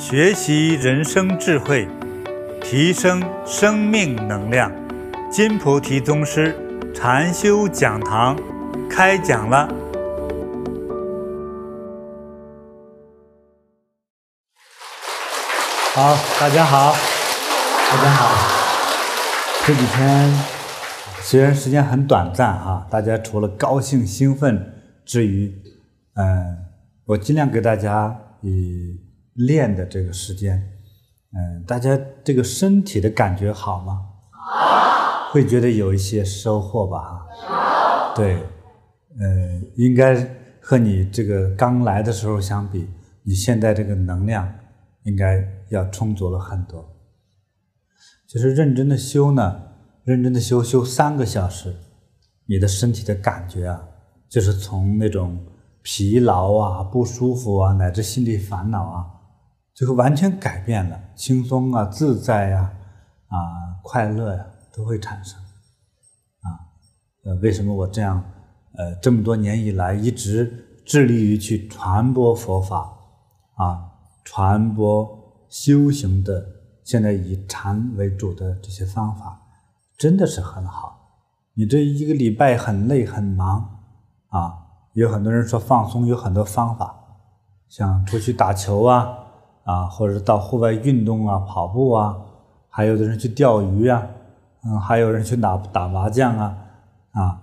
学习人生智慧，提升生命能量。金菩提宗师禅修讲堂开讲了。好，大家好，大家好。这几天虽然时间很短暂哈，大家除了高兴兴奋之余，嗯，我尽量给大家以练的这个时间，嗯，大家这个身体的感觉好吗？会觉得有一些收获吧？好，对，嗯，应该和你这个刚来的时候相比，你现在这个能量应该要充足了很多。就是认真的修呢，认真的修，修三个小时，你的身体的感觉啊，就是从那种疲劳啊、不舒服啊，乃至心理烦恼啊。就会完全改变了，轻松啊，自在呀，啊，啊，快乐呀，都会产生，啊，呃，为什么我这样，呃，这么多年以来一直致力于去传播佛法，啊，传播修行的，现在以禅为主的这些方法，真的是很好。你这一个礼拜很累很忙，啊，有很多人说放松有很多方法，像出去打球啊。啊，或者到户外运动啊，跑步啊，还有的人去钓鱼啊，嗯，还有人去打打麻将啊，啊，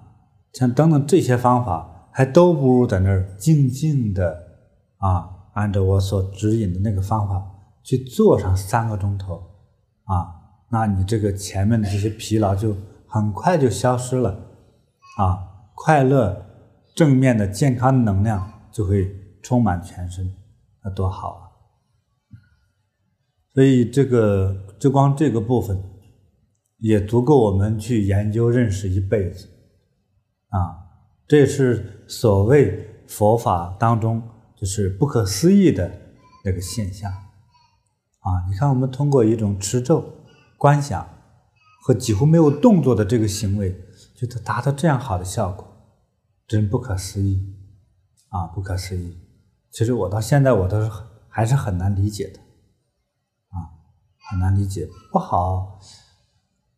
像等等这些方法，还都不如在那儿静静的啊，按照我所指引的那个方法去做上三个钟头，啊，那你这个前面的这些疲劳就很快就消失了，啊，快乐、正面的、健康能量就会充满全身，那多好啊！所以这个就光这个部分，也足够我们去研究认识一辈子，啊，这是所谓佛法当中就是不可思议的那个现象，啊，你看我们通过一种持咒、观想和几乎没有动作的这个行为，就达达到这样好的效果，真不可思议，啊，不可思议。其实我到现在我都是还是很难理解的。很难理解，不好，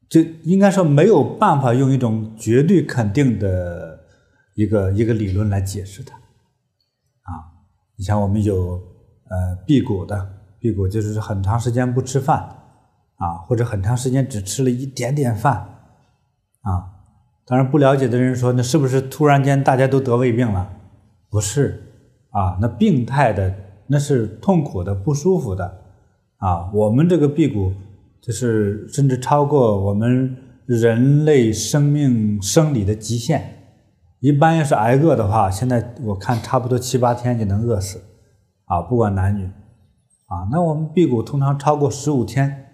就应该说没有办法用一种绝对肯定的一个一个理论来解释它，啊，你像我们有呃辟谷的，辟谷就是很长时间不吃饭，啊，或者很长时间只吃了一点点饭，啊，当然不了解的人说，那是不是突然间大家都得胃病了？不是，啊，那病态的那是痛苦的、不舒服的。啊，我们这个辟谷，就是甚至超过我们人类生命生理的极限。一般要是挨饿的话，现在我看差不多七八天就能饿死。啊，不管男女。啊，那我们辟谷通常超过十五天，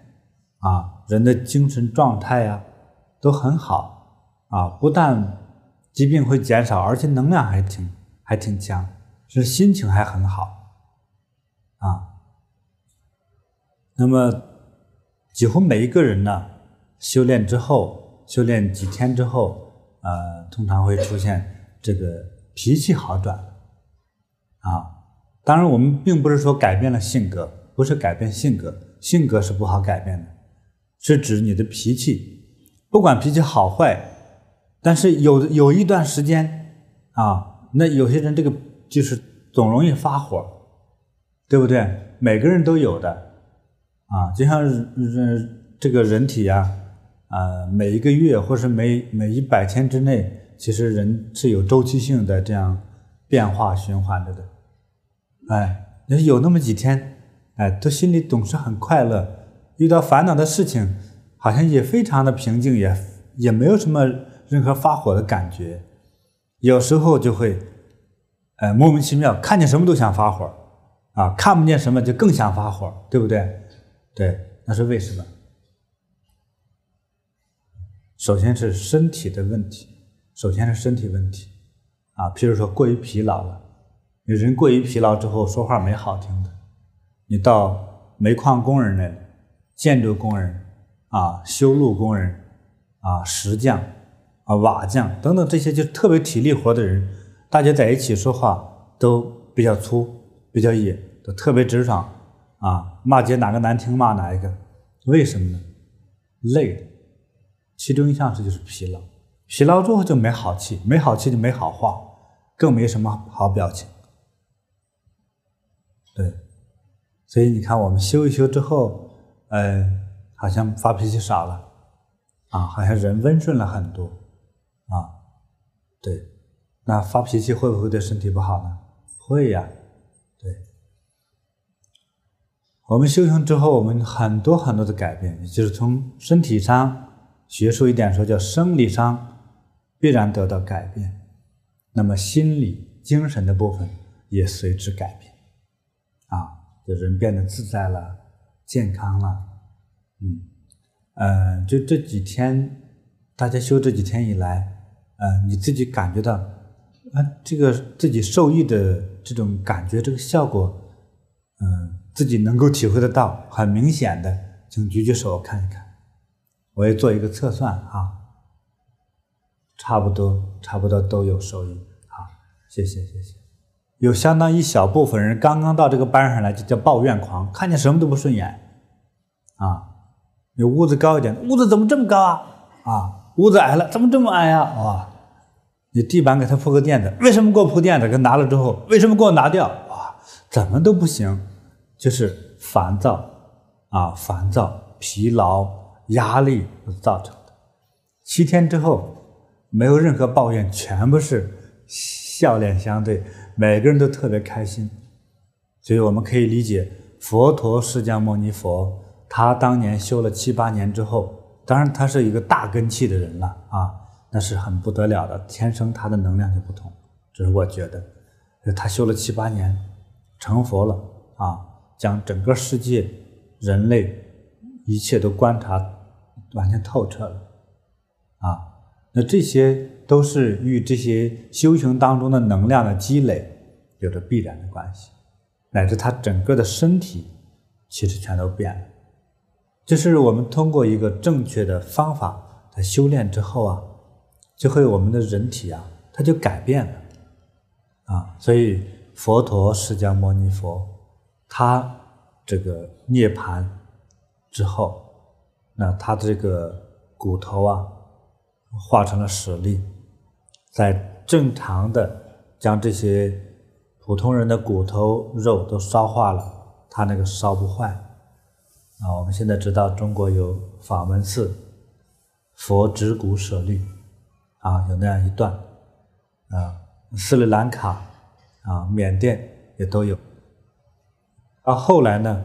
啊，人的精神状态呀都很好。啊，不但疾病会减少，而且能量还挺还挺强，是心情还很好。啊。那么，几乎每一个人呢，修炼之后，修炼几天之后，呃，通常会出现这个脾气好转。啊，当然我们并不是说改变了性格，不是改变性格，性格是不好改变的，是指你的脾气，不管脾气好坏，但是有有一段时间啊，那有些人这个就是总容易发火，对不对？每个人都有的。啊，就像人这个人体呀，啊，每一个月或是每每一百天之内，其实人是有周期性的这样变化循环着的。哎，有那么几天，哎，都心里总是很快乐，遇到烦恼的事情，好像也非常的平静，也也没有什么任何发火的感觉。有时候就会，哎，莫名其妙，看见什么都想发火，啊，看不见什么就更想发火，对不对？对，那是为什么？首先是身体的问题，首先是身体问题，啊，譬如说过于疲劳了，有人过于疲劳之后说话没好听的，你到煤矿工人那里，建筑工人，啊，修路工人，啊，石匠，啊，瓦匠等等这些就特别体力活的人，大家在一起说话都比较粗，比较野，都特别直爽。啊，骂街哪个难听骂哪一个，为什么呢？累的，其中一项是就是疲劳，疲劳之后就没好气，没好气就没好话，更没什么好表情。对，所以你看我们修一修之后，呃，好像发脾气少了，啊，好像人温顺了很多，啊，对，那发脾气会不会对身体不好呢？会呀。我们修行之后，我们很多很多的改变，就是从身体上学术一点说，叫生理上必然得到改变，那么心理、精神的部分也随之改变，啊，就人变得自在了、健康了，嗯，呃，就这几天大家修这几天以来，呃，你自己感觉到，啊，这个自己受益的这种感觉，这个效果，嗯、自己能够体会得到，很明显的，请举举手看一看，我也做一个测算啊，差不多，差不多都有收益。好，谢谢，谢谢。有相当一小部分人刚刚到这个班上来就叫抱怨狂，看见什么都不顺眼啊。有屋子高一点，屋子怎么这么高啊？啊，屋子矮了，怎么这么矮呀？哇，你地板给他铺个垫子，为什么给我铺垫子？给拿了之后，为什么给我拿掉？哇，怎么都不行。就是烦躁啊，烦躁、疲劳、压力造成的。七天之后，没有任何抱怨，全部是笑脸相对，每个人都特别开心。所以我们可以理解，佛陀释迦牟尼佛，他当年修了七八年之后，当然他是一个大根器的人了啊，那是很不得了的，天生他的能量就不同。这是我觉得，他修了七八年，成佛了啊。将整个世界、人类一切都观察完全透彻了，啊，那这些都是与这些修行当中的能量的积累有着必然的关系，乃至他整个的身体其实全都变了。就是我们通过一个正确的方法来修炼之后啊，就会我们的人体啊，它就改变了，啊，所以佛陀释迦牟尼佛。他这个涅槃之后，那他这个骨头啊，化成了舍利，在正常的将这些普通人的骨头肉都烧化了，他那个烧不坏。啊，我们现在知道中国有法门寺，佛指骨舍利，啊，有那样一段，啊，斯里兰卡，啊，缅甸也都有。到后来呢，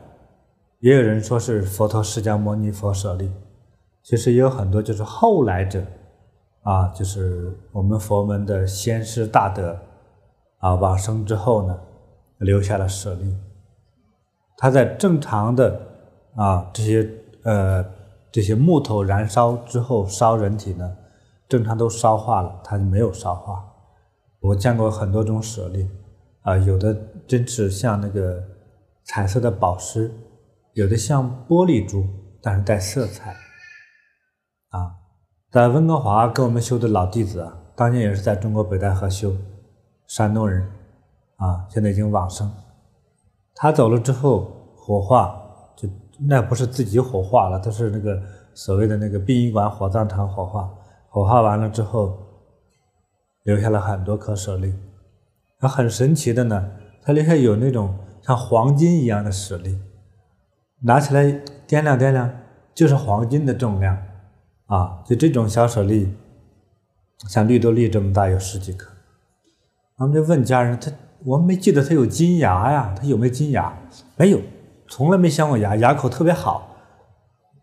也有人说是佛陀释迦牟尼佛舍利，其实也有很多就是后来者，啊，就是我们佛门的先师大德，啊，往生之后呢，留下了舍利。他在正常的啊这些呃这些木头燃烧之后烧人体呢，正常都烧化了，他就没有烧化。我见过很多种舍利，啊，有的真是像那个。彩色的宝石，有的像玻璃珠，但是带色彩。啊，在温哥华跟我们修的老弟子啊，当年也是在中国北戴河修，山东人，啊，现在已经往生。他走了之后火化，就那不是自己火化了，他是那个所谓的那个殡仪馆火葬场火化。火化完了之后，留下了很多颗舍利。那很神奇的呢，他留下有那种。像黄金一样的舍利，拿起来掂量掂量，就是黄金的重量，啊，就这种小舍利，像绿豆粒这么大，有十几颗。我们就问家人，他我们没记得他有金牙呀，他有没有金牙？没有，从来没镶过牙，牙口特别好。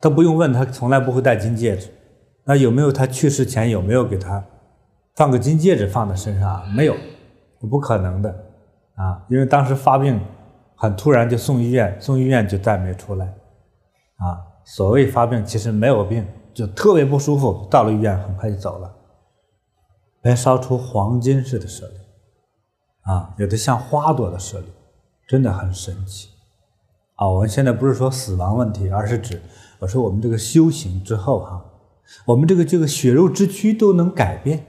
都不用问他，从来不会戴金戒指。那有没有他去世前有没有给他放个金戒指放在身上？没有，不可能的，啊，因为当时发病。很突然就送医院，送医院就再没出来，啊，所谓发病其实没有病，就特别不舒服，到了医院很快就走了。来烧出黄金似的舍利，啊，有的像花朵的舍利，真的很神奇。啊，我们现在不是说死亡问题，而是指我说我们这个修行之后哈，我们这个这个血肉之躯都能改变，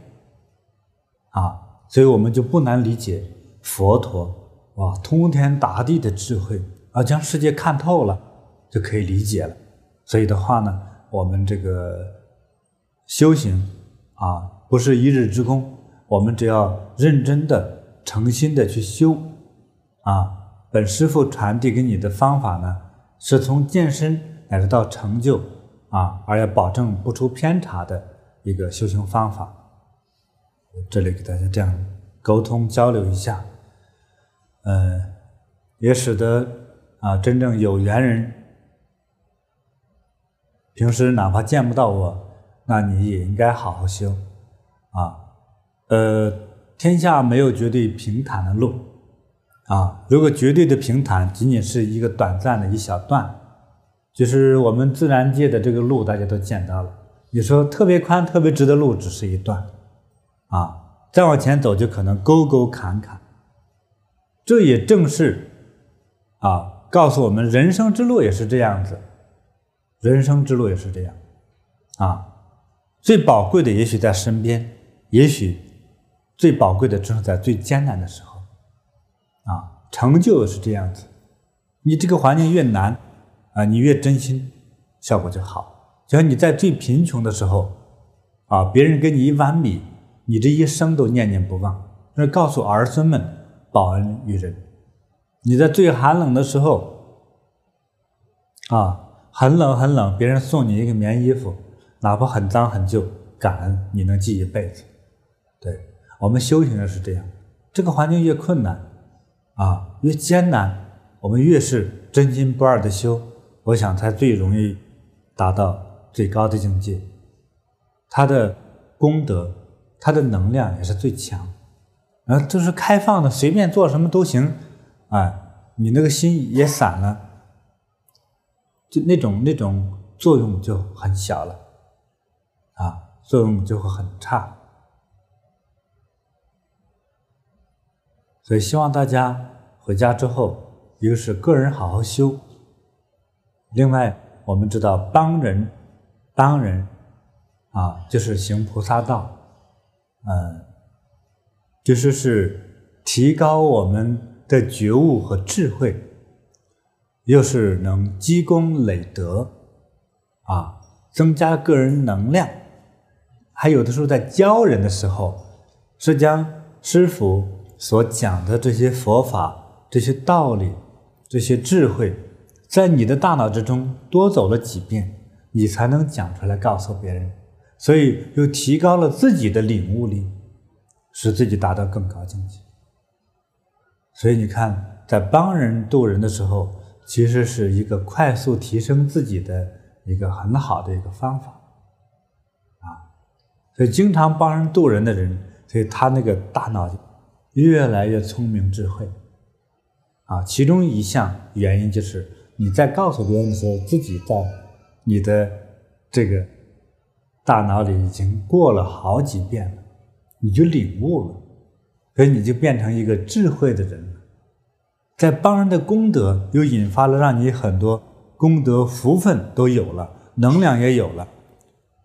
啊，所以我们就不难理解佛陀。哇，通天达地的智慧啊，将世界看透了，就可以理解了。所以的话呢，我们这个修行啊，不是一日之功，我们只要认真的、诚心的去修啊。本师父传递给你的方法呢，是从健身乃至到成就啊，而要保证不出偏差的一个修行方法。这里给大家这样沟通交流一下，嗯，也使得啊真正有缘人，平时哪怕见不到我，那你也应该好好修啊。呃，天下没有绝对平坦的路。啊，如果绝对的平坦仅仅是一个短暂的一小段，就是我们自然界的这个路，大家都见到了。你说特别宽、特别直的路，只是一段，啊，再往前走就可能沟沟坎坎。这也正是啊，告诉我们人生之路也是这样子，人生之路也是这样，啊，最宝贵的也许在身边，也许最宝贵的正是在最艰难的时候。啊，成就是这样子，你这个环境越难，啊，你越真心，效果就好。只要你在最贫穷的时候，啊，别人给你一碗米，你这一生都念念不忘，那告诉儿孙们报恩于人。你在最寒冷的时候，啊，很冷很冷，别人送你一个棉衣服，哪怕很脏很旧，感恩你能记一辈子。对，我们修行的是这样，这个环境越困难。啊，越艰难，我们越是真心不二的修，我想才最容易达到最高的境界。他的功德，他的能量也是最强。啊，就是开放的，随便做什么都行。哎，你那个心也散了，就那种那种作用就很小了，啊，作用就会很差。所以希望大家回家之后，一个是个人好好修，另外我们知道帮人，帮人，啊，就是行菩萨道，嗯，就是是提高我们的觉悟和智慧，又是能积功累德，啊，增加个人能量，还有的时候在教人的时候，是将师父。所讲的这些佛法、这些道理、这些智慧，在你的大脑之中多走了几遍，你才能讲出来告诉别人，所以又提高了自己的领悟力，使自己达到更高境界。所以你看，在帮人渡人的时候，其实是一个快速提升自己的一个很好的一个方法，啊，所以经常帮人渡人的人，所以他那个大脑。越来越聪明智慧，啊，其中一项原因就是你在告诉别人的时候，自己在你的这个大脑里已经过了好几遍，你就领悟了，所以你就变成一个智慧的人了。在帮人的功德又引发了让你很多功德福分都有了，能量也有了，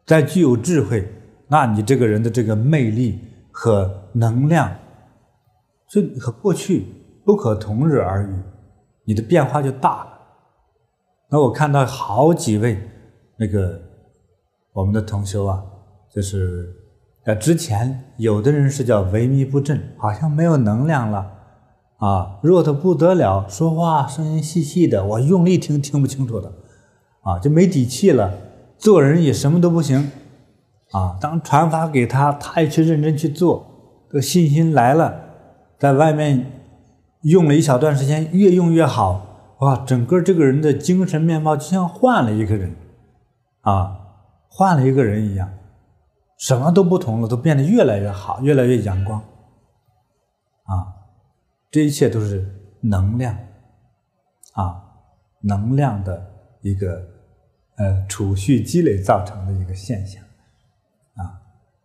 再具有智慧，那你这个人的这个魅力和能量。就和过去不可同日而语，你的变化就大了。那我看到好几位那个我们的同修啊，就是呃之前有的人是叫萎靡不振，好像没有能量了啊，弱的不得了，说话声音细细的，我用力听听不清楚的啊，就没底气了，做人也什么都不行啊。当传法给他，他也去认真去做，这个信心来了。在外面用了一小段时间，越用越好，哇！整个这个人的精神面貌就像换了一个人，啊，换了一个人一样，什么都不同了，都变得越来越好，越来越阳光，啊，这一切都是能量，啊，能量的一个呃储蓄积累造成的一个现象，啊，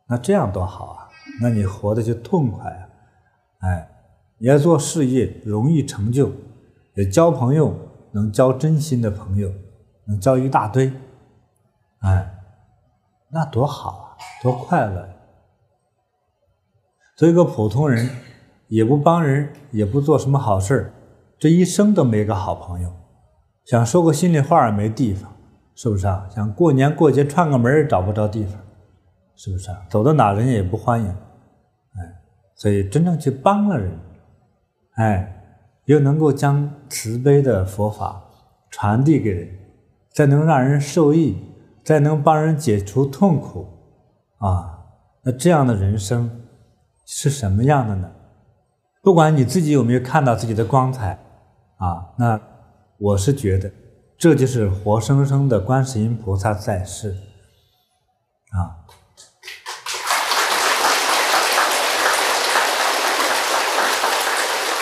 那这样多好啊！那你活得就痛快啊！哎，你要做事业容易成就，也交朋友能交真心的朋友，能交一大堆，哎，那多好啊，多快乐呀！做一个普通人，也不帮人，也不做什么好事，这一生都没个好朋友，想说个心里话也没地方，是不是啊？想过年过节串个门也找不着地方，是不是啊？走到哪人家也不欢迎，哎，所以真正去帮了人，哎，又能够将慈悲的佛法传递给人，再能让人受益，再能帮人解除痛苦，啊，那这样的人生是什么样的呢？不管你自己有没有看到自己的光彩，啊，那我是觉得这就是活生生的观世音菩萨在世，啊，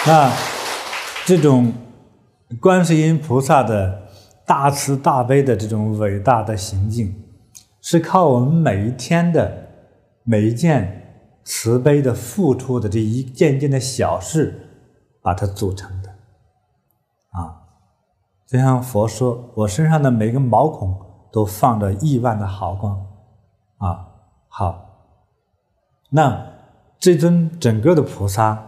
那这种观世音菩萨的大慈大悲的这种伟大的行径，是靠我们每一天的每一件。慈悲的付出的这一件件的小事，把它组成的，啊，就像佛说，我身上的每个毛孔都放着亿万的毫光，啊，好，那这尊整个的菩萨，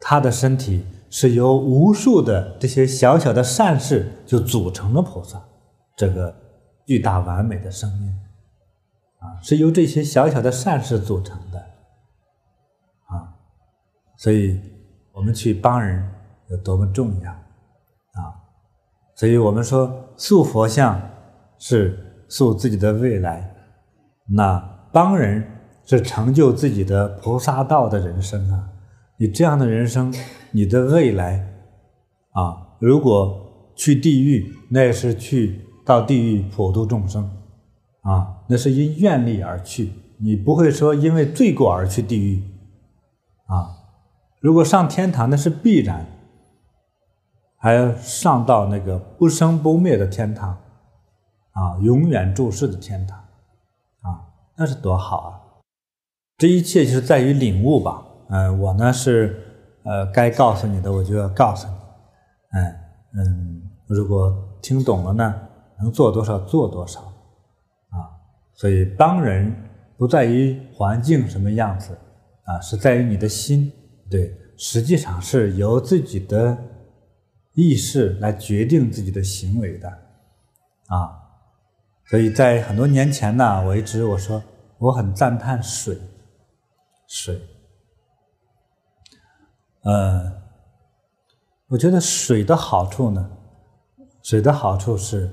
他的身体是由无数的这些小小的善事就组成了菩萨，这个巨大完美的生命，是由这些小小的善事组成的。啊所以，我们去帮人有多么重要啊！所以我们说塑佛像是塑自己的未来，那帮人是成就自己的菩萨道的人生啊！你这样的人生，你的未来啊，如果去地狱，那也是去到地狱普度众生啊，那是因愿力而去，你不会说因为罪过而去地狱啊。如果上天堂，那是必然，还要上到那个不生不灭的天堂，啊，永远住世的天堂，啊，那是多好啊！这一切就是在于领悟吧。嗯、我呢是，呃，该告诉你的我就要告诉你，哎，嗯，如果听懂了呢，能做多少做多少，所以帮人不在于环境什么样子，啊，是在于你的心。对，实际上是由自己的意识来决定自己的行为的，啊，所以在很多年前呢，我一直我说我很赞叹水，水，呃，我觉得水的好处呢，水的好处是，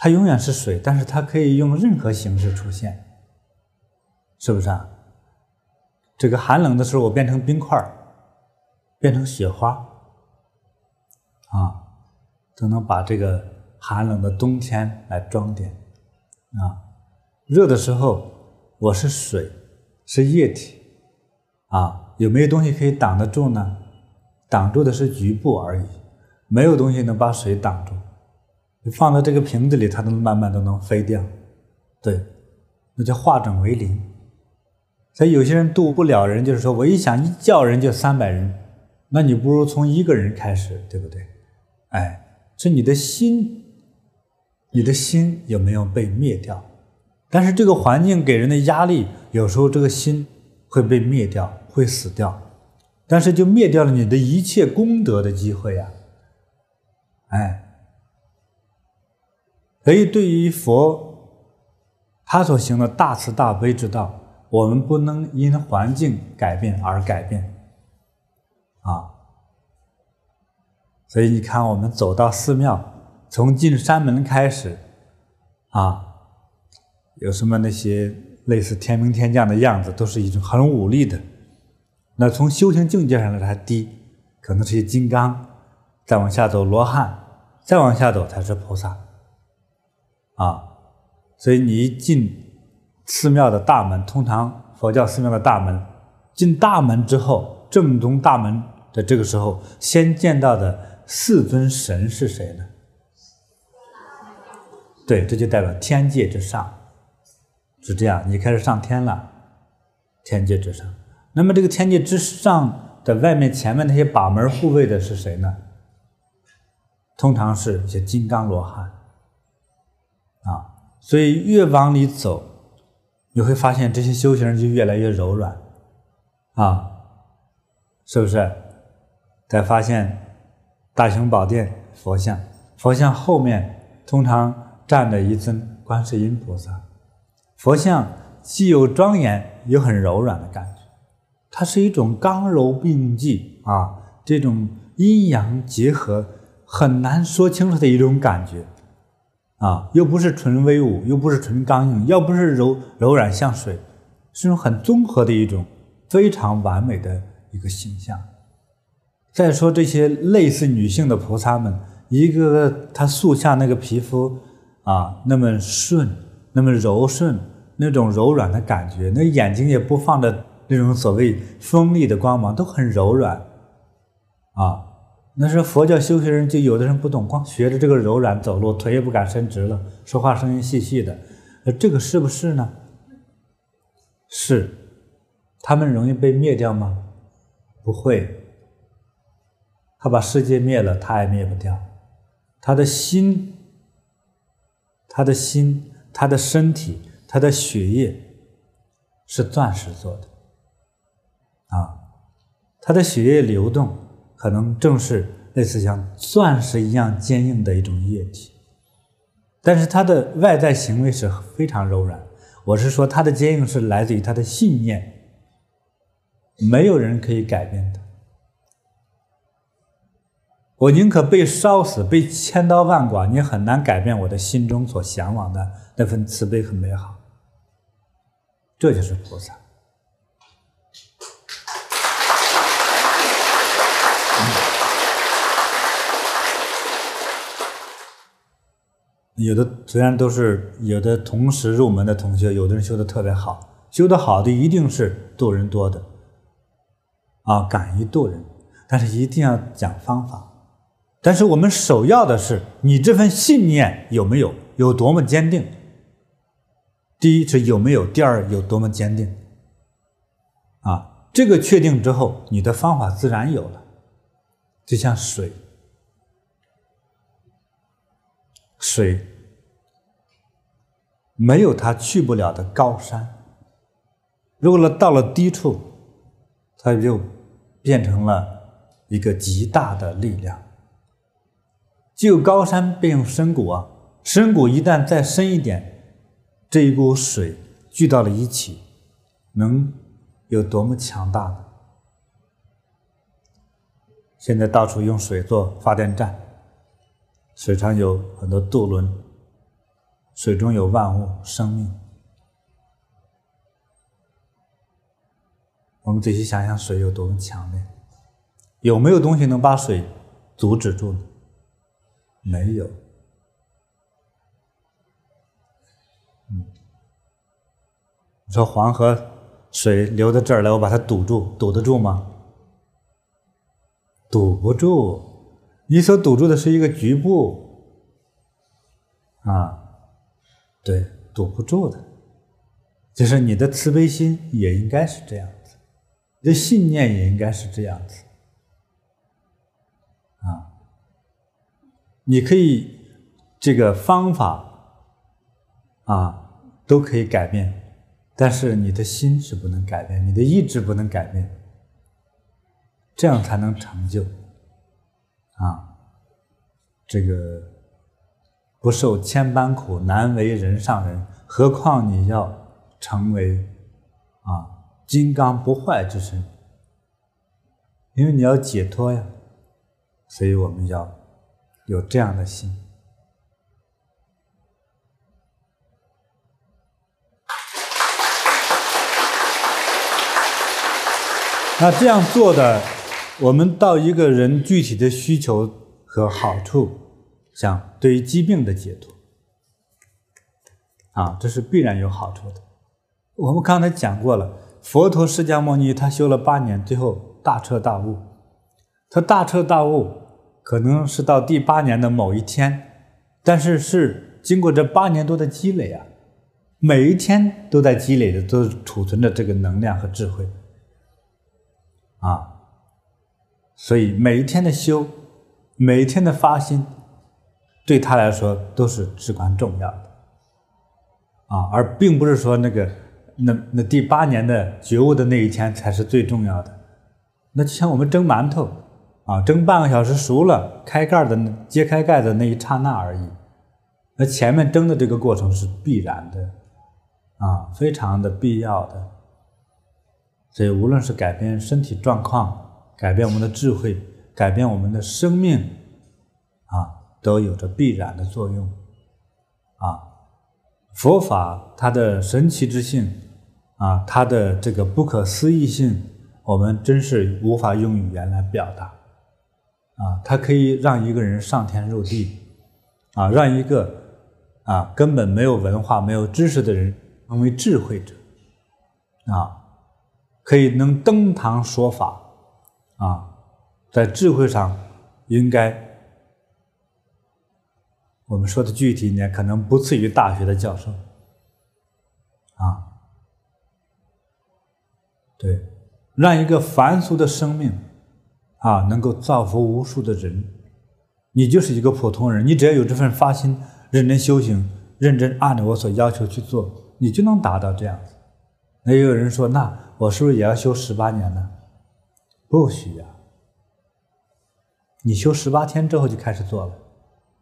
它永远是水，但是它可以用任何形式出现，是不是啊？这个寒冷的时候，我变成冰块，变成雪花，啊，都能把这个寒冷的冬天来装点，啊，热的时候我是水，是液体，啊，有没有东西可以挡得住呢？挡住的是局部而已，没有东西能把水挡住。放在这个瓶子里，它能慢慢都能飞掉，对，那叫化整为零。所以有些人渡不了人，就是说我一想一叫人就三百人，那你不如从一个人开始，对不对？哎，是你的心，你的心有没有被灭掉？但是这个环境给人的压力，有时候这个心会被灭掉，会死掉，但是就灭掉了你的一切功德的机会呀！哎，所以对于佛，他所行的大慈大悲之道。我们不能因环境改变而改变，啊，所以你看，我们走到寺庙，从进山门开始，啊，有什么那些类似天兵天将的样子，都是一种很武力的。那从修行境界上来还低，可能是些金刚，再往下走罗汉，再往下走才是菩萨，啊，所以你一进。寺庙的大门，通常佛教寺庙的大门，进大门之后，正中大门的这个时候，先见到的四尊神是谁呢？对，这就代表天界之上，是这样。你开始上天了，天界之上。那么这个天界之上的外面、前面那些把门护卫的是谁呢？通常是一些金刚罗汉啊。所以越往里走。你会发现这些修行人就越来越柔软，啊，是不是？再发现大雄宝殿佛像，佛像后面通常站着一尊观世音菩萨。佛像既有庄严，又很柔软的感觉，它是一种刚柔并济啊，这种阴阳结合很难说清楚的一种感觉啊，又不是纯威武，又不是纯刚硬，要不是柔柔软像水，是种很综合的一种非常完美的一个形象。再说这些类似女性的菩萨们，一个个她塑像那个皮肤啊，那么顺。那么柔顺，那种柔软的感觉，那眼睛也不放着那种所谓锋利的光芒，都很柔软，啊，那是佛教修行人，就有的人不懂，光学着这个柔软走路，腿也不敢伸直了，说话声音细细的，呃这个是不是呢？是，他们容易被灭掉吗？不会，他把世界灭了，他也灭不掉，他的心，他的心。他的身体，他的血液是钻石做的，啊，他的血液流动可能正是类似像钻石一样坚硬的一种液体，但是它的外在行为是非常柔软。我是说，它的坚硬是来自于它的信念，没有人可以改变的。我宁可被烧死，被千刀万剐，你很难改变我的心中所向往的那份慈悲和美好。这就是菩萨。有的虽然都是有的同时入门的同学，有的人修的特别好，修的好的一定是度人多的，啊，敢于度人，但是一定要讲方法。但是我们首要的是你这份信念有没有，有多么坚定。第一是有没有，第二有多么坚定。啊，这个确定之后，你的方法自然有了。就像水，水没有它去不了的高山。如果呢到了低处，它就变成了一个极大的力量。既有高山，便有深谷啊！深谷一旦再深一点，这一股水聚到了一起，能有多么强大呢？现在到处用水做发电站，水上有很多渡轮，水中有万物生命。我们仔细想想，水有多么强烈？有没有东西能把水阻止住呢？没有，嗯，你说黄河水流到这儿来，我把它堵住，堵得住吗？堵不住，你所堵住的是一个局部，啊，对，堵不住的，就是你的慈悲心也应该是这样子，你的信念也应该是这样子。啊你可以这个方法啊都可以改变，但是你的心是不能改变，你的意志不能改变，这样才能成就啊。这个不受千般苦，难为人上人，何况你要成为啊金刚不坏之身，因为你要解脱呀，所以我们要。有这样的心，那这样做的，我们到一个人具体的需求和好处，像对于疾病的解脱，啊，这是必然有好处的。我们刚才讲过了，佛陀释迦牟尼他修了八年，最后大彻大悟，他大彻大悟。可能是到第八年的某一天，但是是经过这八年多的积累啊，每一天都在积累的，都储存着这个能量和智慧啊，所以每一天的修，每一天的发心，对他来说都是至关重要的啊，而并不是说那个那那第八年的觉悟的那一天才是最重要的，那就像我们蒸馒头。啊，蒸半个小时熟了，开盖的揭开盖的那一刹那而已。那前面蒸的这个过程是必然的，啊，非常的必要的。所以，无论是改变身体状况，改变我们的智慧，改变我们的生命，啊，都有着必然的作用。啊，佛法它的神奇之性，啊，它的这个不可思议性，我们真是无法用语言来表达。啊，它可以让一个人上天入地，啊，让一个啊根本没有文化、没有知识的人成为智慧者，啊。可以能登堂说法，啊，在智慧上应该，我们说的具体一点，可能不次于大学的教授，啊，对，让一个凡俗的生命，啊，能够造福无数的人，你就是一个普通人，你只要有这份发心，认真修行，认真按照我所要求去做，你就能达到这样子。那也有人说那。我是不是也要修十八年呢？不需要，你修十八天之后就开始做了，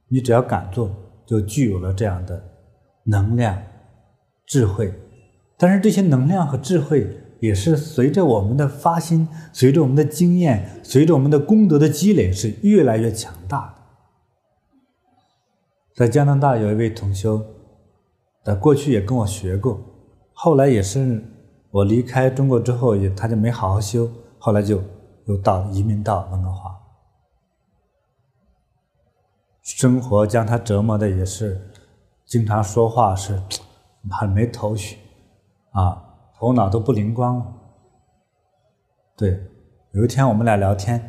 你只要敢做，就具有了这样的能量、智慧。但是这些能量和智慧也是随着我们的发心，随着我们的经验，随着我们的功德的积累，是越来越强大的。在加拿大有一位同修，在过去也跟我学过，后来也是。我离开中国之后，也他就没好好修，后来就又到移民到温哥华，生活将他折磨的也是，经常说话是 很没头绪，啊，头脑都不灵光了。对，有一天我们俩聊天，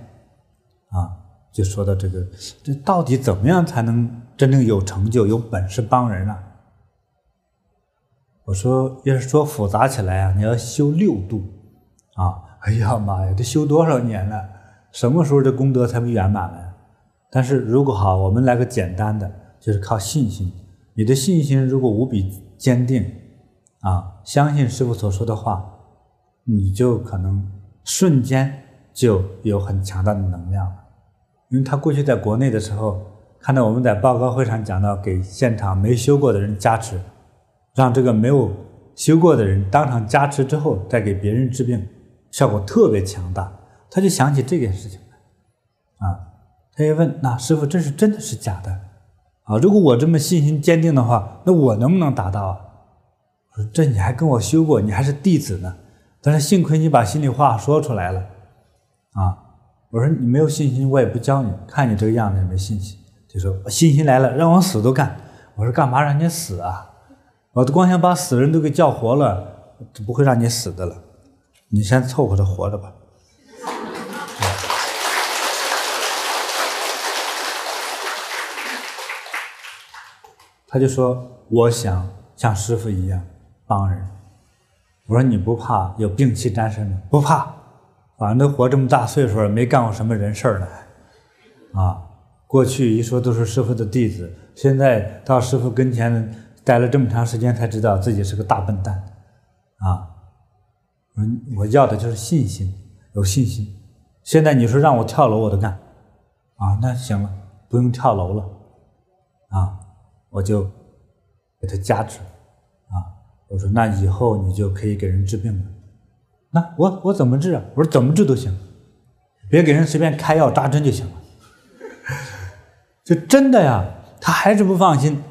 啊，就说到这个，这到底怎么样才能真正有成就、有本事帮人啊？我说，要是说复杂起来啊，你要修六度，啊，哎呀妈呀，这修多少年了？什么时候这功德才会圆满了？但是如果好，我们来个简单的，就是靠信心。你的信心如果无比坚定，啊，相信师傅所说的话，你就可能瞬间就有很强大的能量了。因为他过去在国内的时候，看到我们在报告会上讲到，给现场没修过的人加持。让这个没有修过的人当场加持之后，再给别人治病，效果特别强大。他就想起这件事情来，啊，他也问：那师傅，这是真的是假的？啊，如果我这么信心坚定的话，那我能不能达到啊？我说：这你还跟我修过，你还是弟子呢。但是幸亏你把心里话说出来了，啊，我说你没有信心，我也不教你。看你这个样子也没信心，就说信心来了，让我死都干。我说干嘛让你死啊？我都光想把死人都给叫活了，就不会让你死的了。你先凑合着活着吧。他就说：“我想像师傅一样帮人。”我说：“你不怕有病气沾身吗？”不怕，反正都活这么大岁数了，没干过什么人事儿呢。啊，过去一说都是师傅的弟子，现在到师傅跟前。待了这么长时间，才知道自己是个大笨蛋，啊！嗯，我要的就是信心，有信心。现在你说让我跳楼，我都干，啊，那行了，不用跳楼了，啊，我就给他加持，啊，我说那以后你就可以给人治病了。那我我怎么治啊？我说怎么治都行，别给人随便开药扎针就行了。就真的呀，他还是不放心。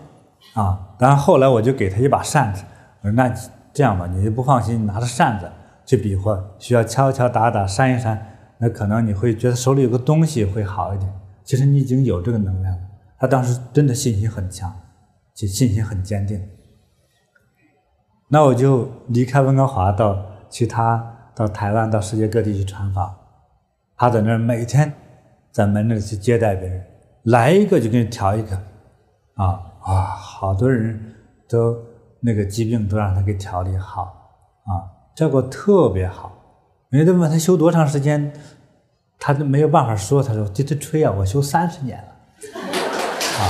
啊！然后后来我就给他一把扇子，我说：“那这样吧，你就不放心，拿着扇子去比划，需要敲敲打打扇一扇，那可能你会觉得手里有个东西会好一点。其实你已经有这个能量了。”他当时真的信心很强，就信心很坚定。那我就离开温哥华，到其他到台湾，到世界各地去传法。他在那儿每天在门那里去接待别人，来一个就给你调一个，啊。啊，好多人都那个疾病都让他给调理好，啊，效果特别好。人家问他修多长时间，他都没有办法说。他说：“这这吹啊，我修三十年了。”啊，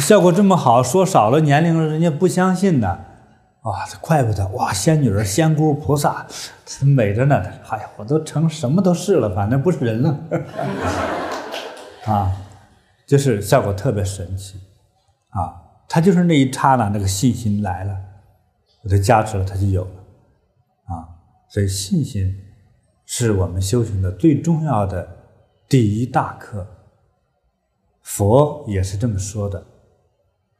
效果这么好，说少了年龄人家不相信的，哇，这怪不得哇，仙女儿、仙姑、菩萨，美着呢。哎呀，我都成什么都是了，反正不是人了。啊，就是效果特别神奇。啊，他就是那一刹那，那个信心来了，我的加持了，他就有了。啊，所以信心是我们修行的最重要的第一大课。佛也是这么说的。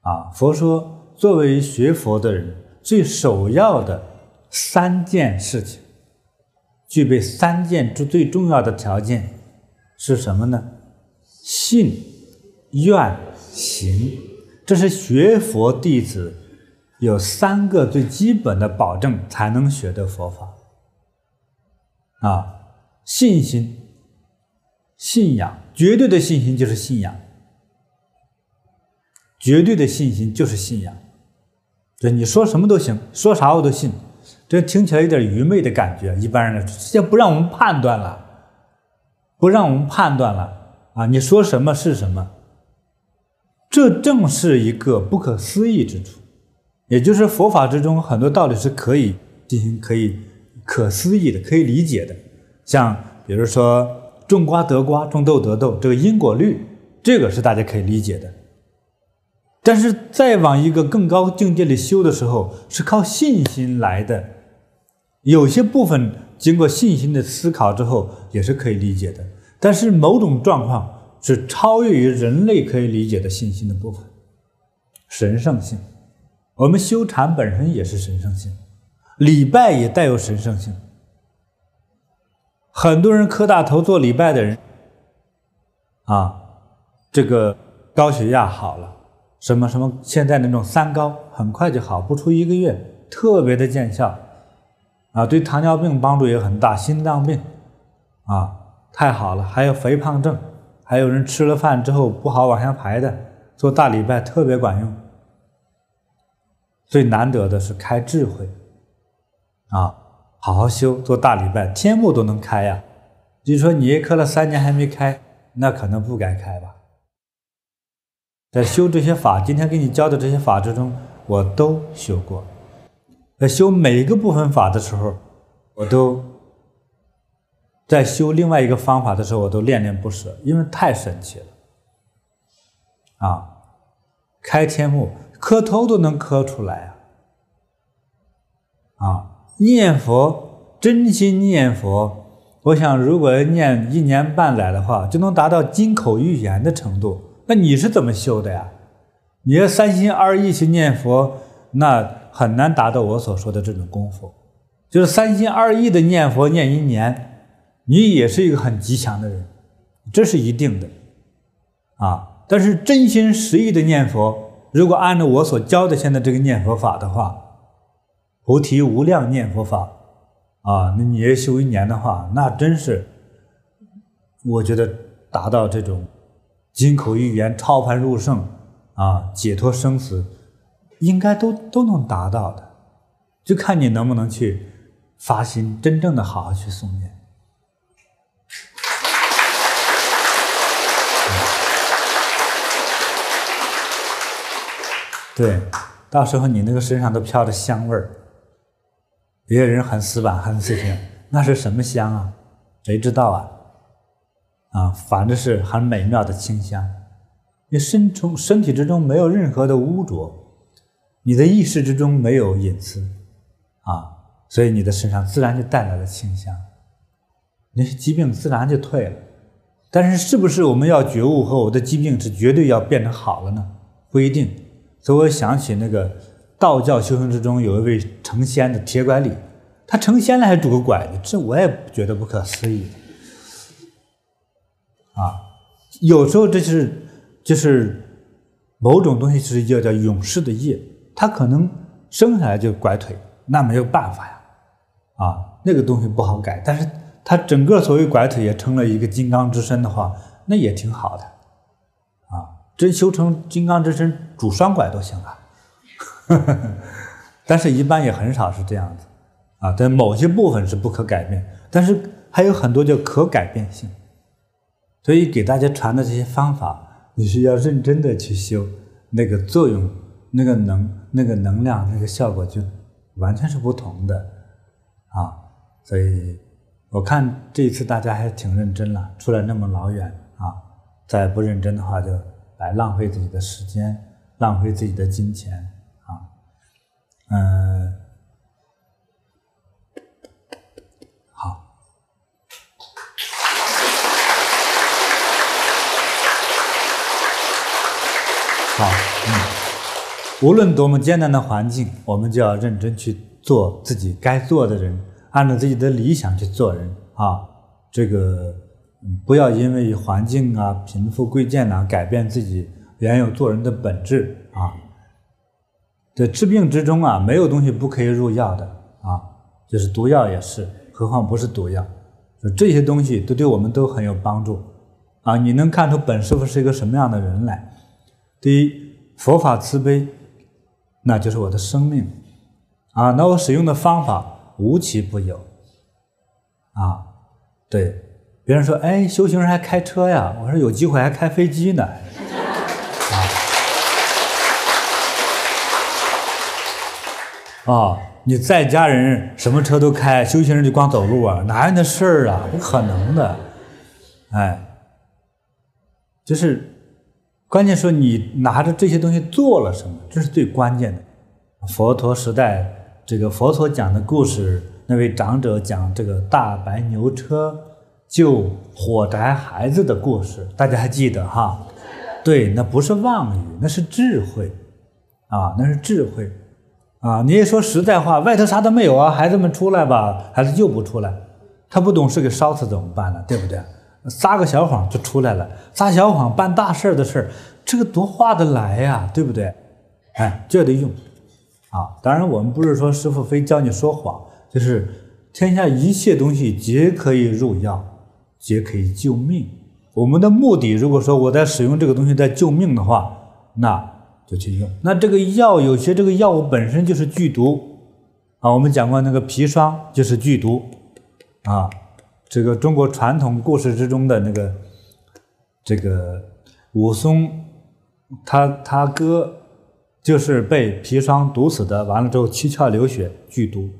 啊，佛说，作为学佛的人。最首要的三件事情，具备三件最最重要的条件是什么呢？信、愿、行，这是学佛弟子有三个最基本的保证才能学得佛法。啊，信心、信仰，绝对的信心就是信仰，绝对的信心就是信仰。这，你说什么都行，说啥我都信，这听起来有点愚昧的感觉。一般人来说，这不让我们判断了，不让我们判断了啊！你说什么是什么，这正是一个不可思议之处。也就是佛法之中很多道理是可以进行可以可思议的、可以理解的。像比如说种瓜得瓜，种豆得豆，这个因果律，这个是大家可以理解的。但是再往一个更高境界里修的时候，是靠信心来的。有些部分经过信心的思考之后，也是可以理解的。但是某种状况是超越于人类可以理解的信心的部分，神圣性。我们修禅本身也是神圣性，礼拜也带有神圣性。很多人磕大头做礼拜的人，啊，这个高血压好了。什么什么？现在那种三高很快就好，不出一个月，特别的见效，啊，对糖尿病帮助也很大，心脏病，啊，太好了。还有肥胖症，还有人吃了饭之后不好往下排的，做大礼拜特别管用。最难得的是开智慧，啊，好好修做大礼拜，天目都能开呀。据说你也磕了三年还没开，那可能不该开吧。在修这些法，今天给你教的这些法之中，我都修过。在修每一个部分法的时候，我都在修另外一个方法的时候，我都恋恋不舍，因为太神奇了。啊，开天目，磕头都能磕出来啊！啊，念佛，真心念佛，我想如果念一年半载的话，就能达到金口玉言的程度。那你是怎么修的呀？你要三心二意去念佛，那很难达到我所说的这种功夫。就是三心二意的念佛念一年，你也是一个很吉祥的人，这是一定的啊。但是真心实意的念佛，如果按照我所教的现在这个念佛法的话，菩提无量念佛法啊，那你要修一年的话，那真是，我觉得达到这种。金口玉言、超凡入圣，啊，解脱生死，应该都都能达到的，就看你能不能去发心，真正的好好去诵念。对，到时候你那个身上都飘着香味儿，别人很死板、很死心，那是什么香啊？谁知道啊？啊，反正是很美妙的清香。你身从身体之中没有任何的污浊，你的意识之中没有隐私，啊，所以你的身上自然就带来了清香，那些疾病自然就退了。但是，是不是我们要觉悟和我的疾病是绝对要变成好了呢？不一定。所以我想起那个道教修行之中有一位成仙的铁拐李，他成仙了还拄个拐子，这我也觉得不可思议。啊，有时候这是就是某种东西是叫叫永世的业，他可能生下来就拐腿，那没有办法呀，啊，那个东西不好改。但是他整个所谓拐腿也成了一个金刚之身的话，那也挺好的，真修成金刚之身，拄双拐都行啊。但是一般也很少是这样子，啊，在某些部分是不可改变，但是还有很多叫可改变性。所以给大家传的这些方法，你是要认真的去修，那个作用、那个能、那个能量、那个效果就完全是不同的啊。所以我看这一次大家还挺认真了，出来那么老远啊，再不认真的话就来浪费自己的时间，浪费自己的金钱啊，嗯。好，好嗯，无论多么艰难的环境，我们就要认真去做自己该做的人，按照自己的理想去做人啊。这个，不要因为环境啊、贫富贵贱呐，改变自己原有做人的本质啊。在治病之中啊，没有东西不可以入药的啊，就是毒药也是，何况不是毒药。就这些东西都对我们都很有帮助啊。你能看出本师傅是一个什么样的人来？第一，佛法慈悲，那就是我的生命，啊，那我使用的方法无奇不有，啊，对，别人说，哎，修行人还开车呀？我说有机会还开飞机呢，啊，啊，你在家人什么车都开，修行人就光走路啊？哪有那事儿啊？不可能的，哎，就是。关键说你拿着这些东西做了什么，这是最关键的。佛陀时代，这个佛陀讲的故事，那位长者讲这个大白牛车救火宅孩子的故事，大家还记得哈？对，那不是妄语，那是智慧啊，那是智慧啊！你也说实在话，外头啥都没有啊，孩子们出来吧，孩子救不出来，他不懂事给烧死怎么办呢？对不对？撒个小谎就出来了，撒小谎办大事的事这个多划得来呀，对不对？哎，这得用啊！当然，我们不是说师傅非教你说谎，就是天下一切东西皆可以入药，皆可以救命。我们的目的，如果说我在使用这个东西在救命的话，那就去用。那这个药有些这个药物本身就是剧毒啊，我们讲过那个砒霜就是剧毒啊。这个中国传统故事之中的那个，这个武松，他他哥就是被砒霜毒死的，完了之后七窍流血，剧毒。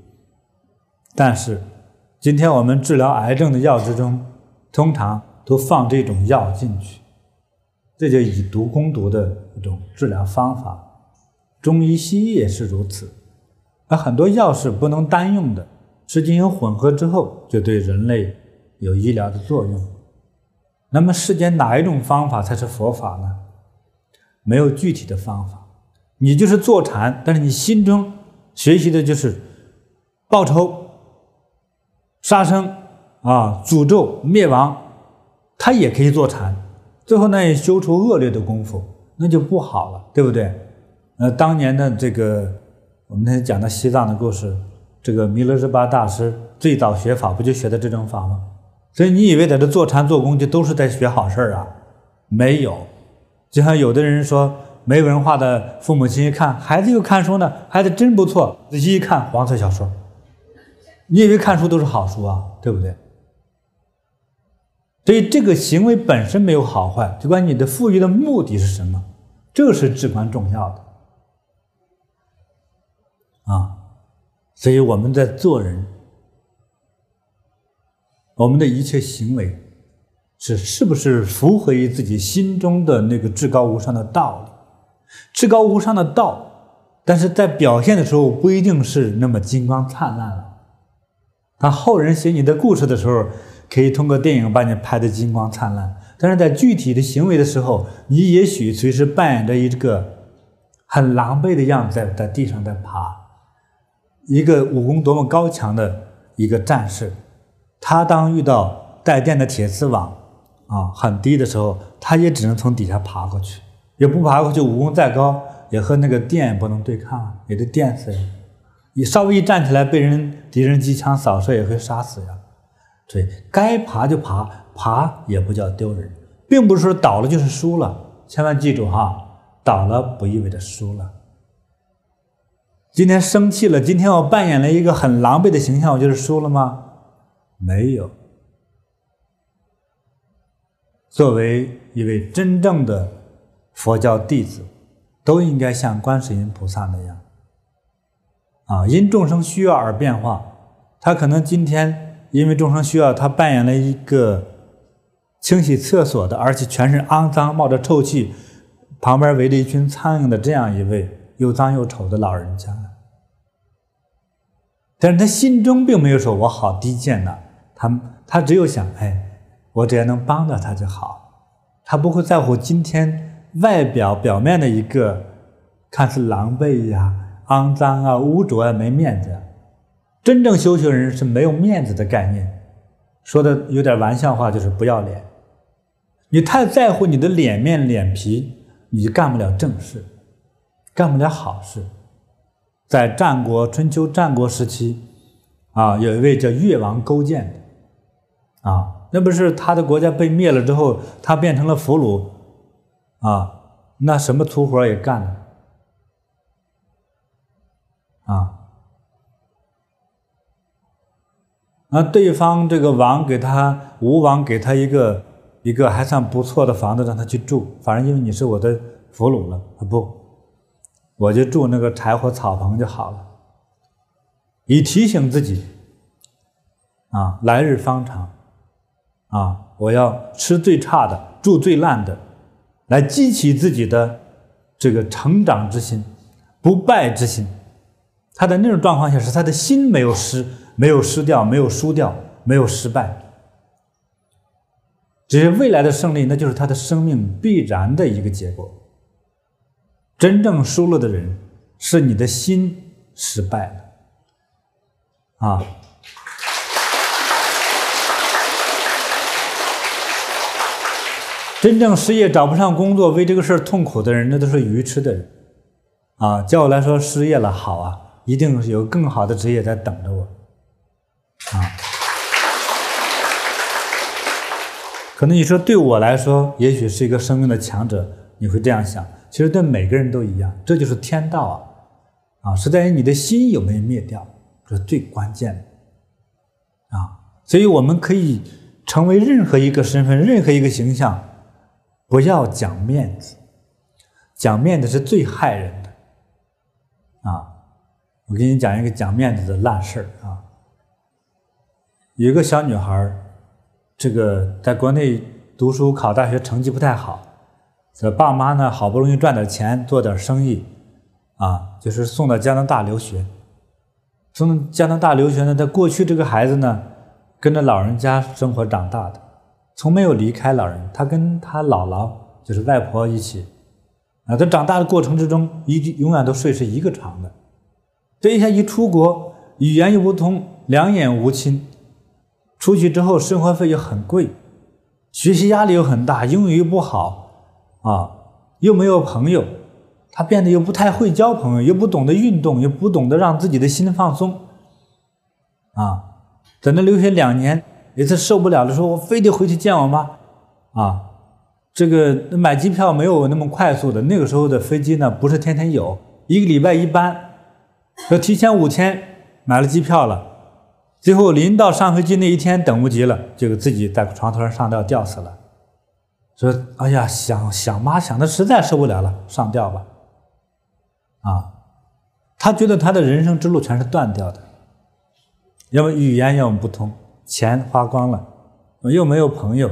但是今天我们治疗癌症的药之中，通常都放这种药进去，这就以毒攻毒的一种治疗方法。中医西医也是如此，而很多药是不能单用的。是进行混合之后，就对人类有医疗的作用。那么世间哪一种方法才是佛法呢？没有具体的方法，你就是坐禅，但是你心中学习的就是报仇、杀生啊、诅咒、灭亡，他也可以坐禅。最后呢，也修出恶劣的功夫，那就不好了，对不对？呃，当年的这个，我们那天讲的西藏的故事。这个弥勒日巴大师最早学法不就学的这种法吗？所以你以为在这坐禅做功就都是在学好事儿啊？没有，就像有的人说没文化的父母亲一看孩子又看书呢，孩子真不错，仔细一看黄色小说，你以为看书都是好书啊？对不对？所以这个行为本身没有好坏，就关你的赋予的目的是什么，这是至关重要的啊。所以我们在做人，我们的一切行为是是不是符合于自己心中的那个至高无上的道理？至高无上的道，但是在表现的时候不一定是那么金光灿烂了。当后人写你的故事的时候，可以通过电影把你拍得金光灿烂，但是在具体的行为的时候，你也许随时扮演着一个很狼狈的样子，在在地上在爬。一个武功多么高强的一个战士，他当遇到带电的铁丝网啊很低的时候，他也只能从底下爬过去，也不爬过去，武功再高也和那个电不能对抗，也得电死呀。你稍微一站起来，被人敌人机枪扫射也会杀死呀。所以该爬就爬，爬也不叫丢人，并不是说倒了就是输了，千万记住哈，倒了不意味着输了。今天生气了，今天我扮演了一个很狼狈的形象，我就是输了吗？没有。作为一位真正的佛教弟子，都应该像观世音菩萨那样，啊，因众生需要而变化。他可能今天因为众生需要，他扮演了一个清洗厕所的，而且全身肮脏、冒着臭气，旁边围着一群苍蝇的这样一位又脏又丑的老人家。但是他心中并没有说“我好低贱呐”，他他只有想：“哎，我只要能帮到他就好。”他不会在乎今天外表表面的一个看似狼狈呀、肮脏啊、污浊啊、没面子。真正修行人是没有面子的概念，说的有点玩笑话，就是不要脸。你太在乎你的脸面、脸皮，你就干不了正事，干不了好事。在战国春秋战国时期，啊，有一位叫越王勾践的，啊。那不是他的国家被灭了之后，他变成了俘虏，啊，那什么粗活也干了，啊，那对方这个王给他吴王给他一个一个还算不错的房子让他去住，反正因为你是我的俘虏了，啊不，我就住那个柴火草棚就好了，以提醒自己，啊，来日方长。啊！我要吃最差的，住最烂的，来激起自己的这个成长之心、不败之心。他在那种状况下，是他的心没有失，没有失掉，没有输掉，没有失败。只是未来的胜利，那就是他的生命必然的一个结果。真正输了的人，是你的心失败了。啊！真正失业找不上工作，为这个事儿痛苦的人，那都是愚痴的人，啊！叫我来说失业了，好啊，一定有更好的职业在等着我，啊！可能你说对我来说，也许是一个生命的强者，你会这样想。其实对每个人都一样，这就是天道啊！啊，是在于你的心有没有灭掉，这是最关键的，啊！所以我们可以成为任何一个身份，任何一个形象。不要讲面子，讲面子是最害人的啊！我给你讲一个讲面子的烂事儿啊。有一个小女孩，这个在国内读书考大学成绩不太好，这爸妈呢好不容易赚点钱做点生意，啊，就是送到加拿大留学。送到加拿大留学呢，在过去这个孩子呢，跟着老人家生活长大的。从没有离开老人，他跟他姥姥就是外婆一起，啊，在长大的过程之中，一永远都睡是一个床的。这一下一出国，语言又不通，两眼无亲，出去之后生活费又很贵，学习压力又很大，英语又不好，啊，又没有朋友，他变得又不太会交朋友，又不懂得运动，又不懂得让自己的心放松，啊，在那留学两年。一次受不了了，说我非得回去见我妈，啊，这个买机票没有那么快速的，那个时候的飞机呢，不是天天有，一个礼拜一班，要提前五天买了机票了，最后临到上飞机那一天等不及了，就自己在床头上上吊吊死了，说哎呀想想妈想的实在受不了了，上吊吧，啊，他觉得他的人生之路全是断掉的，要么语言要么不通。钱花光了，又没有朋友，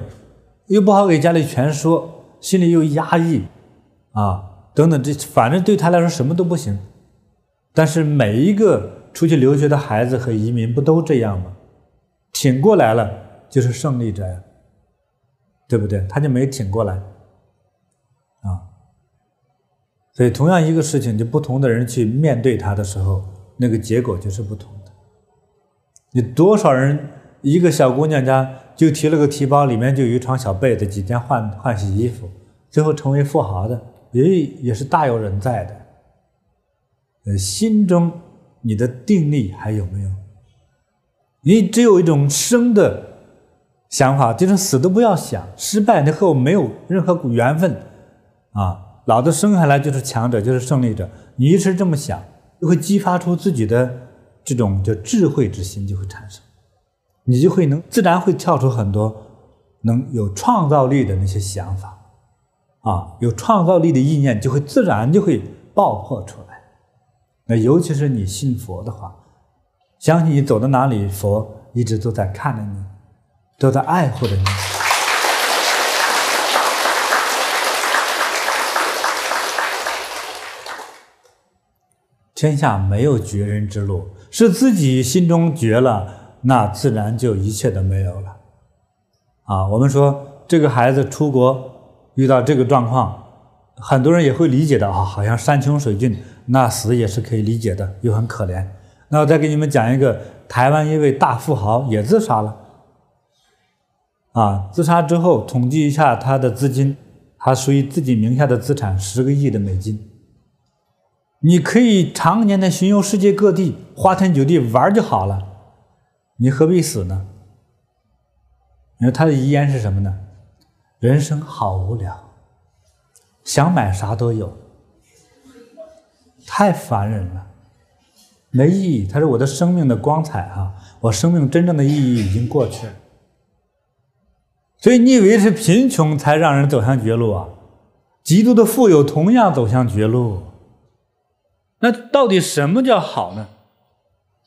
又不好给家里全说，心里又压抑，啊，等等，这反正对他来说什么都不行。但是每一个出去留学的孩子和移民不都这样吗？挺过来了就是胜利者呀，对不对？他就没挺过来，啊，所以同样一个事情，就不同的人去面对他的时候，那个结果就是不同的。你多少人？一个小姑娘家就提了个提包，里面就有一床小被子，几天换换洗衣服，最后成为富豪的也也是大有人在的。呃，心中你的定力还有没有？你只有一种生的想法，就是死都不要想，失败你和我没有任何缘分啊！老子生下来就是强者，就是胜利者。你一直这么想，就会激发出自己的这种叫智慧之心，就会产生。你就会能自然会跳出很多能有创造力的那些想法，啊，有创造力的意念就会自然就会爆破出来，那尤其是你信佛的话，相信你走到哪里，佛一直都在看着你，都在爱护着你。天下没有绝人之路，是自己心中绝了，那自然就一切都没有了。啊，我们说这个孩子出国遇到这个状况，很多人也会理解的啊，好像山穷水尽。那死也是可以理解的，又很可怜。那我再给你们讲一个，台湾一位大富豪也自杀了。啊，自杀之后统计一下他的资金，他属于自己名下的资产十个亿的美金。你可以常年的巡游世界各地，花天酒地玩就好了，你何必死呢？因为他的遗言是什么呢？人生好无聊，想买啥都有。太烦人了，没意义。他说：“我的生命的光彩啊，我生命真正的意义已经过去了。”所以你以为是贫穷才让人走向绝路啊？极度的富有同样走向绝路。那到底什么叫好呢？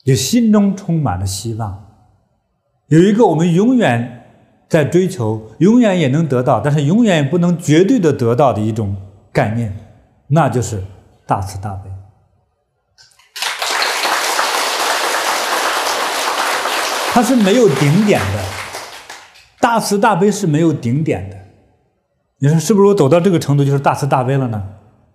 就心中充满了希望，有一个我们永远在追求，永远也能得到，但是永远也不能绝对的得到的一种概念，那就是。大慈大悲，它是没有顶点的。大慈大悲是没有顶点的。你说是不是？我走到这个程度就是大慈大悲了呢？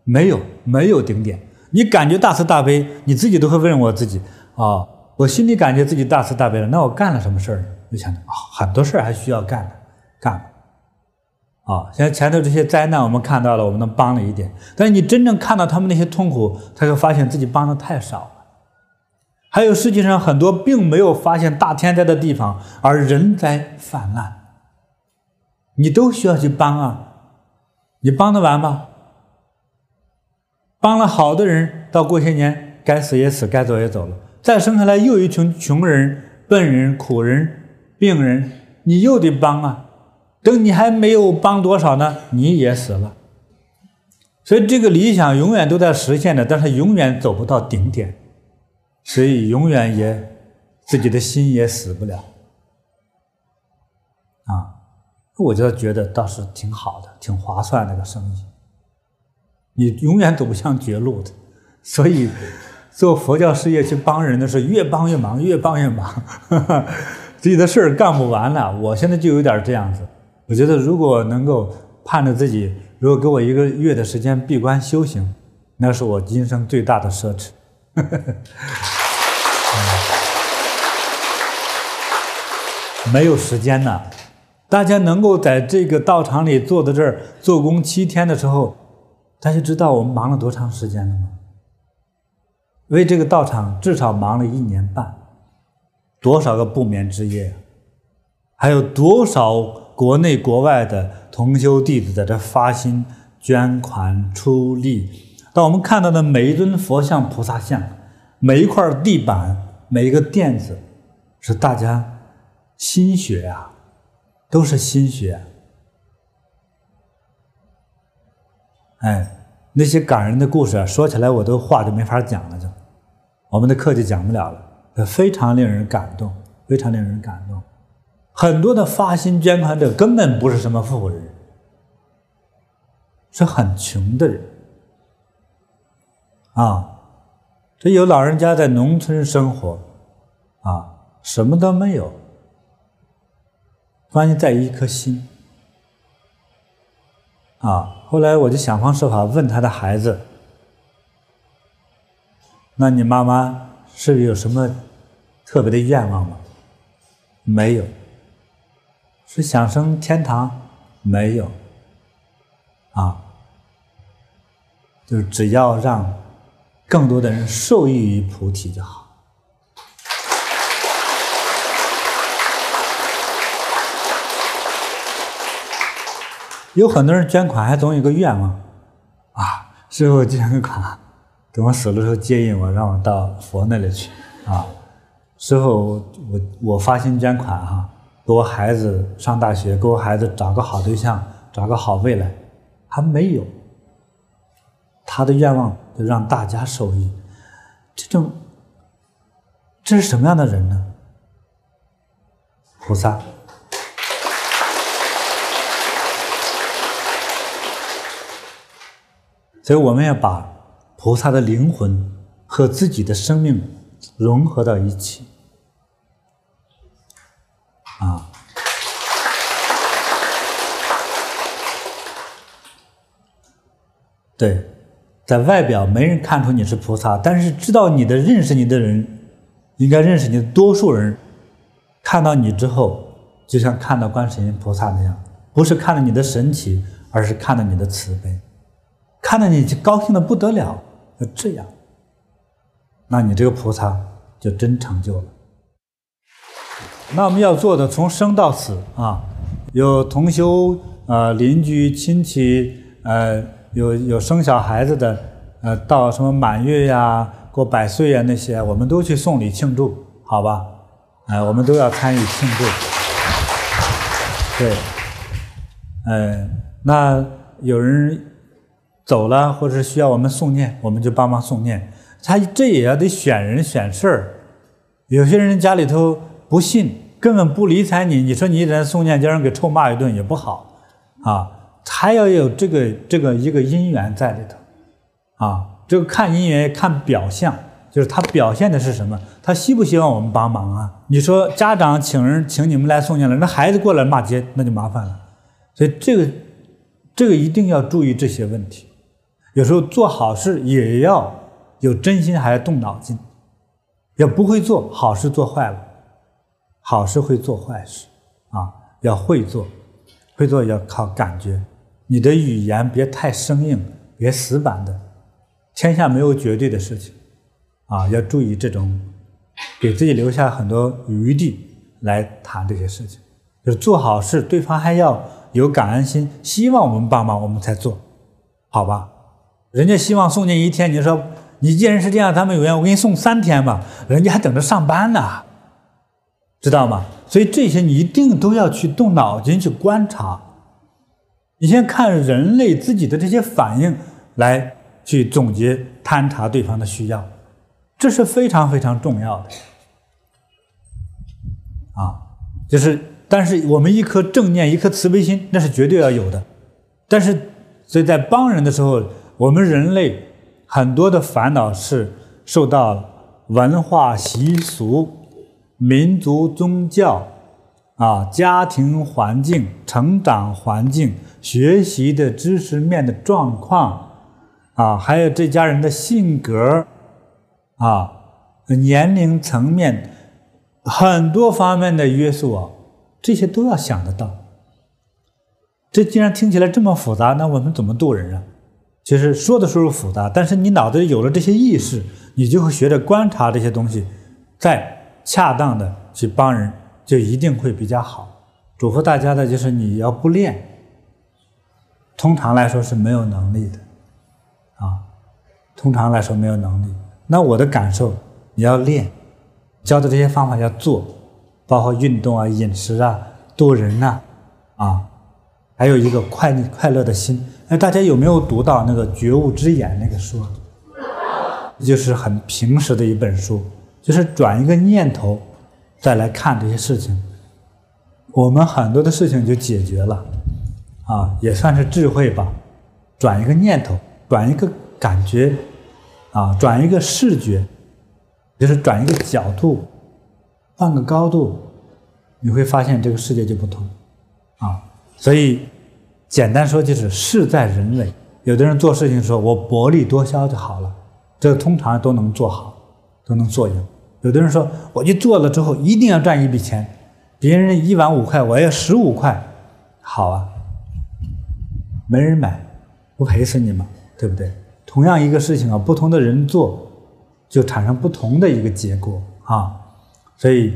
没有，没有顶点。你感觉大慈大悲，你自己都会问我自己啊、我心里感觉自己大慈大悲了，那我干了什么事儿呢？就想啊，很多事儿还需要干的，干。啊，像前头这些灾难，我们看到了，我们能帮了一点。但是你真正看到他们那些痛苦，他就发现自己帮的太少。还有世界上很多并没有发现大天灾的地方，而人灾泛滥，你都需要去帮啊。你帮得完吗？帮了好的人，到过些年该死也死，该走也走了，再生下来又一群穷人、笨人、苦人、病人，你又得帮啊。等你还没有帮多少呢，你也死了。所以这个理想永远都在实现的，但是永远走不到顶点，所以永远也自己的心也死不了。啊，我就觉得倒是挺好的，挺划算那个生意。你永远走不向绝路的，所以做佛教事业去帮人的是越帮越忙，越帮越忙，自己的事儿干不完了。我现在就有点这样子。我觉得，如果能够盼着自己，如果给我一个月的时间闭关修行，那是我今生最大的奢侈。没有时间呐！大家能够在这个道场里坐在这儿做工七天的时候，大家知道我们忙了多长时间了吗？为这个道场至少忙了一年半，多少个不眠之夜，还有多少？国内国外的同修弟子在这发心捐款出力，当我们看到的每一尊佛像、菩萨像，每一块地板、每一个垫子，是大家心血啊，都是心血。哎，那些感人的故事啊，说起来我都话就没法讲了，就我们的课就讲不了了，非常令人感动，非常令人感动。很多的发心捐款者根本不是什么富人，是很穷的人啊。这有老人家在农村生活，啊，什么都没有，关键在于一颗心啊。后来我就想方设法问他的孩子：“那你妈妈是有什么特别的愿望吗？”没有。是想升天堂？没有，啊，就是只要让更多的人受益于菩提就好。有很多人捐款还总有个愿望，啊，师父捐个款，等我死了时候接引我，让我到佛那里去，啊，师父，我我发心捐款哈、啊。给我孩子上大学，给我孩子找个好对象，找个好未来，还没有。他的愿望就让大家受益，这种，这是什么样的人呢？菩萨。所以我们要把菩萨的灵魂和自己的生命融合到一起，啊，对，在外表没人看出你是菩萨，但是知道你的、认识你的人，应该认识你的多数人，看到你之后，就像看到观世音菩萨那样，不是看到你的神奇，而是看到你的慈悲。看到你就高兴的不得了，就这样，那你这个菩萨就真成就了。那我们要做的从生到死啊，有同修呃邻居亲戚呃有有生小孩子的呃到什么满月呀、过百岁呀那些，我们都去送礼庆祝，好吧？哎、我们都要参与庆祝。对，呃，那有人。走了，或者是需要我们诵念，我们就帮忙诵念。他这也要得选人选事儿。有些人家里头不信，根本不理睬你。你说你一人诵念，叫人给臭骂一顿也不好啊。还要有这个这个一个因缘在里头啊。这个看因缘看表象，就是他表现的是什么？他希不希望我们帮忙啊？你说家长请人请你们来诵念了，那孩子过来骂街，那就麻烦了。所以这个这个一定要注意这些问题。有时候做好事也要有真心，还要动脑筋。要不会做好事，做坏了，好事会做坏事啊！要会做，会做要靠感觉。你的语言别太生硬，别死板的。天下没有绝对的事情啊！要注意这种，给自己留下很多余地来谈这些事情。就是做好事，对方还要有感恩心，希望我们帮忙，我们才做，好吧？人家希望送你一天，你说你既然是这样，他们有缘，我给你送三天吧。人家还等着上班呢，知道吗？所以这些你一定都要去动脑筋去观察。你先看人类自己的这些反应，来去总结探查对方的需要，这是非常非常重要的。啊，就是，但是我们一颗正念，一颗慈悲心，那是绝对要有的。但是，所以在帮人的时候。我们人类很多的烦恼是受到文化习俗、民族宗教、啊家庭环境、成长环境、学习的知识面的状况，啊，还有这家人的性格，啊，年龄层面很多方面的约束啊，这些都要想得到。这既然听起来这么复杂，那我们怎么度人啊？其实说的时候复杂，但是你脑子里有了这些意识，你就会学着观察这些东西，再恰当的去帮人，就一定会比较好。嘱咐大家的就是你要不练，通常来说是没有能力的，啊，通常来说没有能力。那我的感受，你要练，教的这些方法要做，包括运动啊、饮食啊、度人呐，啊，还有一个快快乐的心。那大家有没有读到那个《觉悟之眼》那个书？就是很平实的一本书，就是转一个念头，再来看这些事情，我们很多的事情就解决了，啊，也算是智慧吧。转一个念头，转一个感觉，啊，转一个视觉，就是转一个角度，换个高度，你会发现这个世界就不同，啊，所以。简单说就是事在人为。有的人做事情说我薄利多销就好了，这通常都能做好，都能做赢。有的人说我去做了之后一定要赚一笔钱，别人一碗五块，我要十五块，好啊，没人买，不赔死你吗？对不对？同样一个事情啊，不同的人做，就产生不同的一个结果啊。所以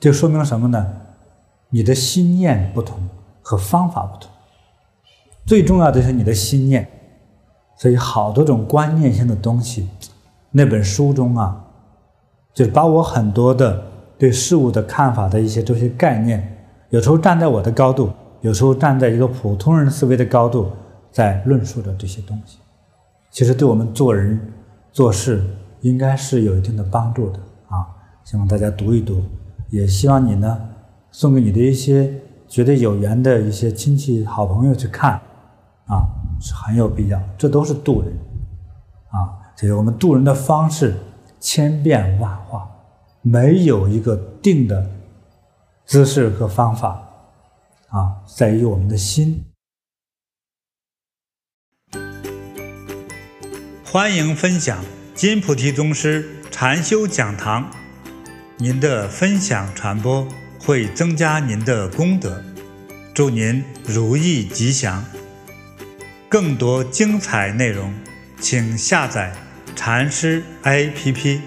这说明什么呢？你的心念不同和方法不同。最重要的是你的心念，所以好多种观念性的东西，那本书中啊，就是把我很多的对事物的看法的一些这些概念，有时候站在我的高度，有时候站在一个普通人思维的高度，在论述着这些东西。其实对我们做人做事应该是有一定的帮助的啊。希望大家读一读，也希望你呢送给你的一些觉得有缘的一些亲戚、好朋友去看啊，是很有必要。这都是渡人啊，这是我们渡人的方式千变万化，没有一个定的姿势和方法啊，在于我们的心。欢迎分享金菩提宗师禅修讲堂，您的分享传播会增加您的功德，祝您如意吉祥。更多精彩内容，请下载禅师 APP。